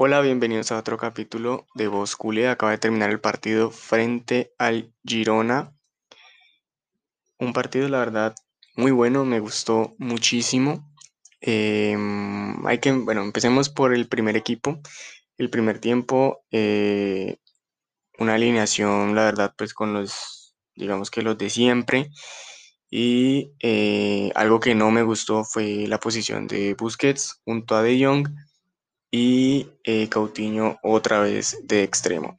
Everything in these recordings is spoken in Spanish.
Hola, bienvenidos a otro capítulo de Voz. Acaba de terminar el partido frente al Girona. Un partido, la verdad, muy bueno, me gustó muchísimo. Em, hay que, bueno, empecemos por el primer equipo. El primer tiempo, eh, una alineación, la verdad, pues con los, digamos que los de siempre. Y eh, algo que no me gustó fue la posición de Busquets junto a De Jong y eh, otra vez de extremo.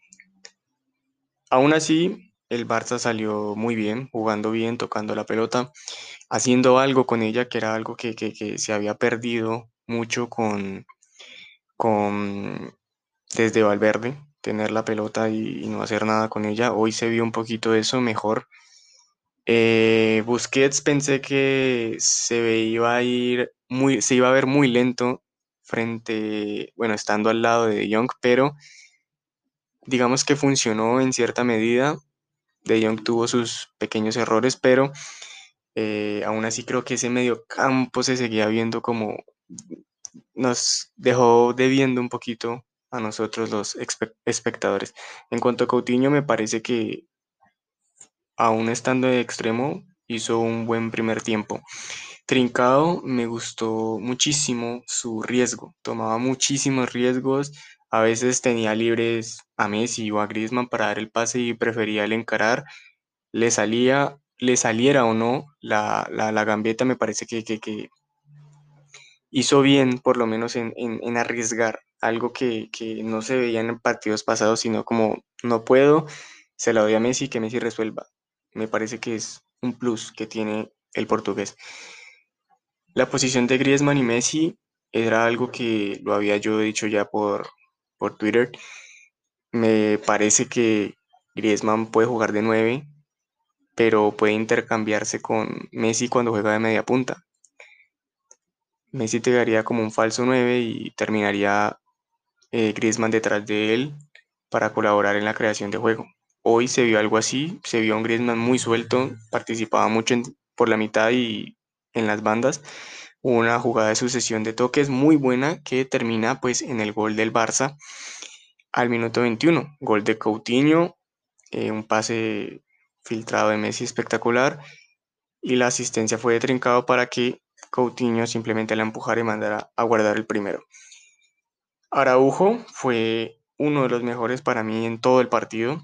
Aún así, el Barça salió muy bien, jugando bien, tocando la pelota, haciendo algo con ella, que era algo que, se había perdido mucho con, con desde Valverde, tener la pelota y, no hacer nada con ella. Hoy se vio un poquito eso mejor. Eh, Busquets pensé que se iba a ir muy, se iba a ver muy lento frente, bueno, estando al lado de Young, pero digamos que funcionó en cierta medida. De Jong tuvo sus pequeños errores, pero eh, aún así creo que ese medio campo se seguía viendo como nos dejó debiendo un poquito a nosotros los espectadores. En cuanto a Coutinho, me parece que aún estando de extremo, hizo un buen primer tiempo. Trincado me gustó muchísimo su riesgo, tomaba muchísimos riesgos, a veces tenía libres a Messi o a Griezmann para dar el pase y prefería el encarar, le salía, le saliera o no la, la, gambeta, me parece que, que, hizo bien por lo menos en, en, arriesgar algo que, que, no se veía en partidos pasados, sino como no puedo, se la doy a Messi, que Messi resuelva. Me parece que es un plus que tiene el portugués. La posición de Griezmann y Messi era algo que lo había yo dicho ya por, por Twitter. Me parece que Griezmann puede jugar de 9, pero puede intercambiarse con Messi cuando juega de media punta. Messi te daría como un falso 9 y terminaría eh, Griezmann detrás de él para colaborar en la creación de juego. Hoy se vio algo así, se vio un Griezmann muy suelto, participaba mucho por la mitad y en las bandas. Una jugada de sucesión de toques muy buena que termina pues en el gol del Barça al minuto 21. Gol de Coutinho, eh, un pase filtrado de Messi espectacular y la asistencia fue de trincado para que Coutinho simplemente la empujara y mandara a guardar el primero. Araujo fue uno de los mejores para mí en todo el partido.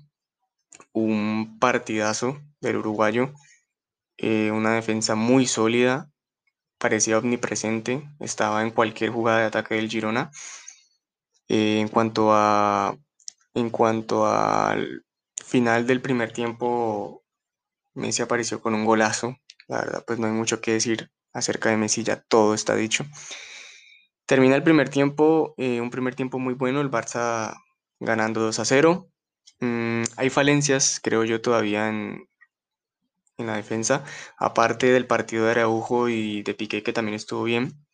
Un partidazo del uruguayo. Eh, una defensa muy sólida, parecía omnipresente, estaba en cualquier jugada de ataque del Girona. Eh, en cuanto a en cuanto al final del primer tiempo, Messi apareció con un golazo. La verdad, pues no hay mucho que decir acerca de Messi, ya todo está dicho. Termina el primer tiempo, eh, un primer tiempo muy bueno, el Barça ganando 2 a 0. Mm, hay falencias, creo yo, todavía en, en la defensa, aparte del partido de Araujo y de Piqué que también estuvo bien.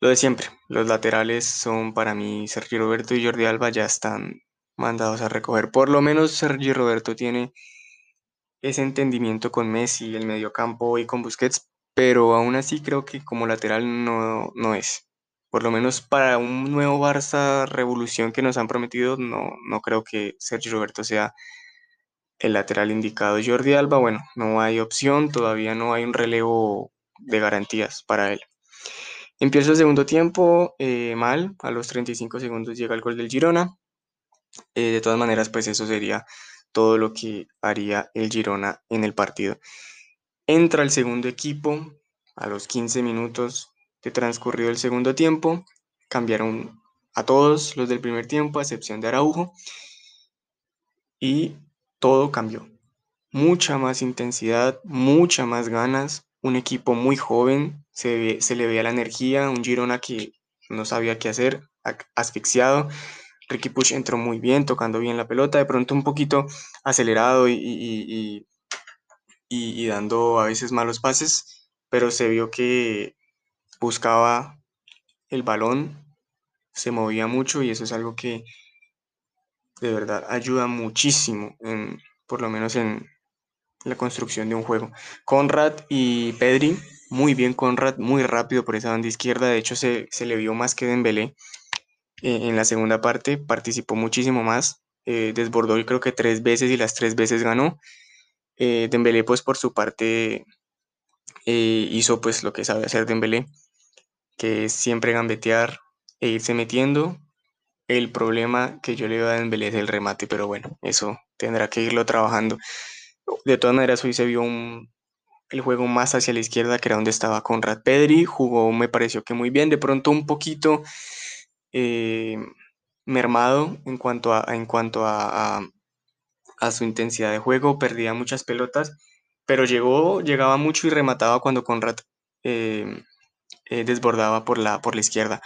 Lo de siempre, los laterales son para mí Sergio Roberto y Jordi Alba ya están mandados a recoger. Por lo menos Sergio Roberto tiene ese entendimiento con Messi, el mediocampo y con Busquets, pero aún así creo que como lateral no, no es. Por lo menos para un nuevo Barça revolución que nos han prometido, no, no creo que Sergio Roberto sea el lateral indicado Jordi Alba, bueno, no hay opción, todavía no hay un relevo de garantías para él. Empieza el segundo tiempo eh, mal, a los 35 segundos llega el gol del Girona. Eh, de todas maneras, pues eso sería todo lo que haría el Girona en el partido. Entra el segundo equipo a los 15 minutos de transcurrido el segundo tiempo. Cambiaron a todos los del primer tiempo, a excepción de Araujo. Y todo cambió. Mucha más intensidad, mucha más ganas, un equipo muy joven, se, le veía la energía, un Girona que no sabía qué hacer, asfixiado. Ricky Push entró muy bien, tocando bien la pelota, de pronto un poquito acelerado y, y, dando a veces malos pases, pero se vio que buscaba el balón, se movía mucho y eso es algo que de verdad ayuda muchísimo, en, por lo menos en la construcción de un juego. Conrad y Pedri, muy bien Conrad, muy rápido por esa banda izquierda, de hecho se, le vio más que Dembélé. Eh, en la segunda parte participó muchísimo más, eh, desbordó yo creo que tres veces y las tres veces ganó. Eh, Dembélé pues por su parte eh, hizo pues lo que sabe hacer Dembélé, que es siempre gambetear e irse metiendo. El problema que yo le veo a Dembélé es el remate, pero bueno, eso tendrá que irlo trabajando. De todas maneras, hoy se vio un, el juego más hacia la izquierda, que era donde estaba Conrad Pedri. Jugó, me pareció que muy bien. De pronto un poquito eh, mermado en cuanto, a, en cuanto a, a, a, su intensidad de juego. Perdía muchas pelotas, pero llegó, llegaba mucho y remataba cuando Conrad eh, eh, desbordaba por la, por la izquierda.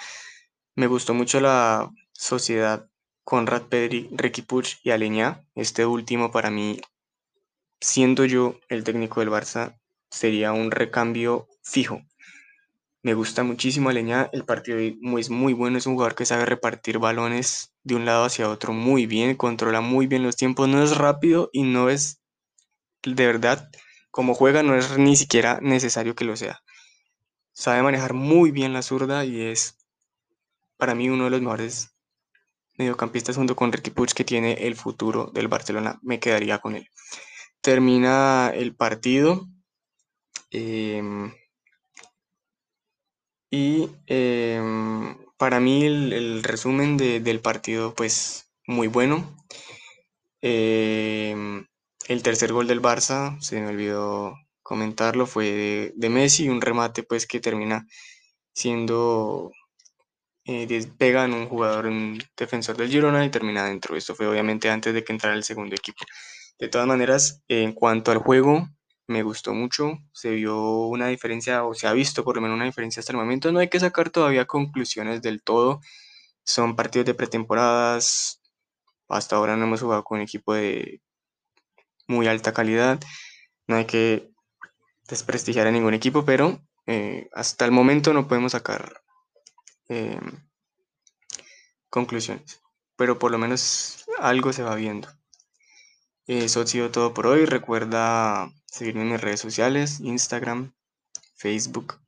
Me gustó mucho la sociedad Conrad Pedri, Ricky Puig y Aleñá. Este último para mí, siendo yo el técnico del Barça, sería un recambio fijo. Me gusta muchísimo Aleñá, el partido es muy bueno, es un jugador que sabe repartir balones de un lado hacia otro muy bien, controla muy bien los tiempos, no es rápido y no es de verdad, como juega no es ni siquiera necesario que lo sea. Sabe manejar muy bien la zurda y es para mí uno de los mejores mediocampistas junto con Ricky Puig que tiene el futuro del Barcelona, me quedaría con él. Termina el partido eh, y eh, para mí el, resumen de, del partido pues muy bueno. Eh, el tercer gol del Barça, se me olvidó comentarlo, fue de, de Messi, un remate pues que termina siendo eh, un jugador, un defensor del Girona y termina dentro. Esto fue obviamente antes de que entrara el segundo equipo. De todas maneras, en cuanto al juego, me gustó mucho. Se vio una diferencia, o se ha visto por lo menos una diferencia hasta el momento. No hay que sacar todavía conclusiones del todo. Son partidos de pretemporadas. Hasta ahora no hemos jugado con un equipo de muy alta calidad. No hay que desprestigiar a ningún equipo, pero eh, hasta el momento no podemos sacar eh, conclusiones. Pero por lo menos algo se va viendo. Eso ha sido todo por hoy. Recuerda seguirme en mis redes sociales, Instagram, Facebook,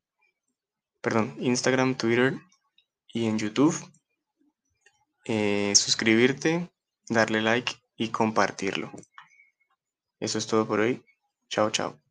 perdón, Instagram, Twitter y en YouTube. Eh, suscribirte, darle like y compartirlo. Eso es todo por hoy. Chao, chao.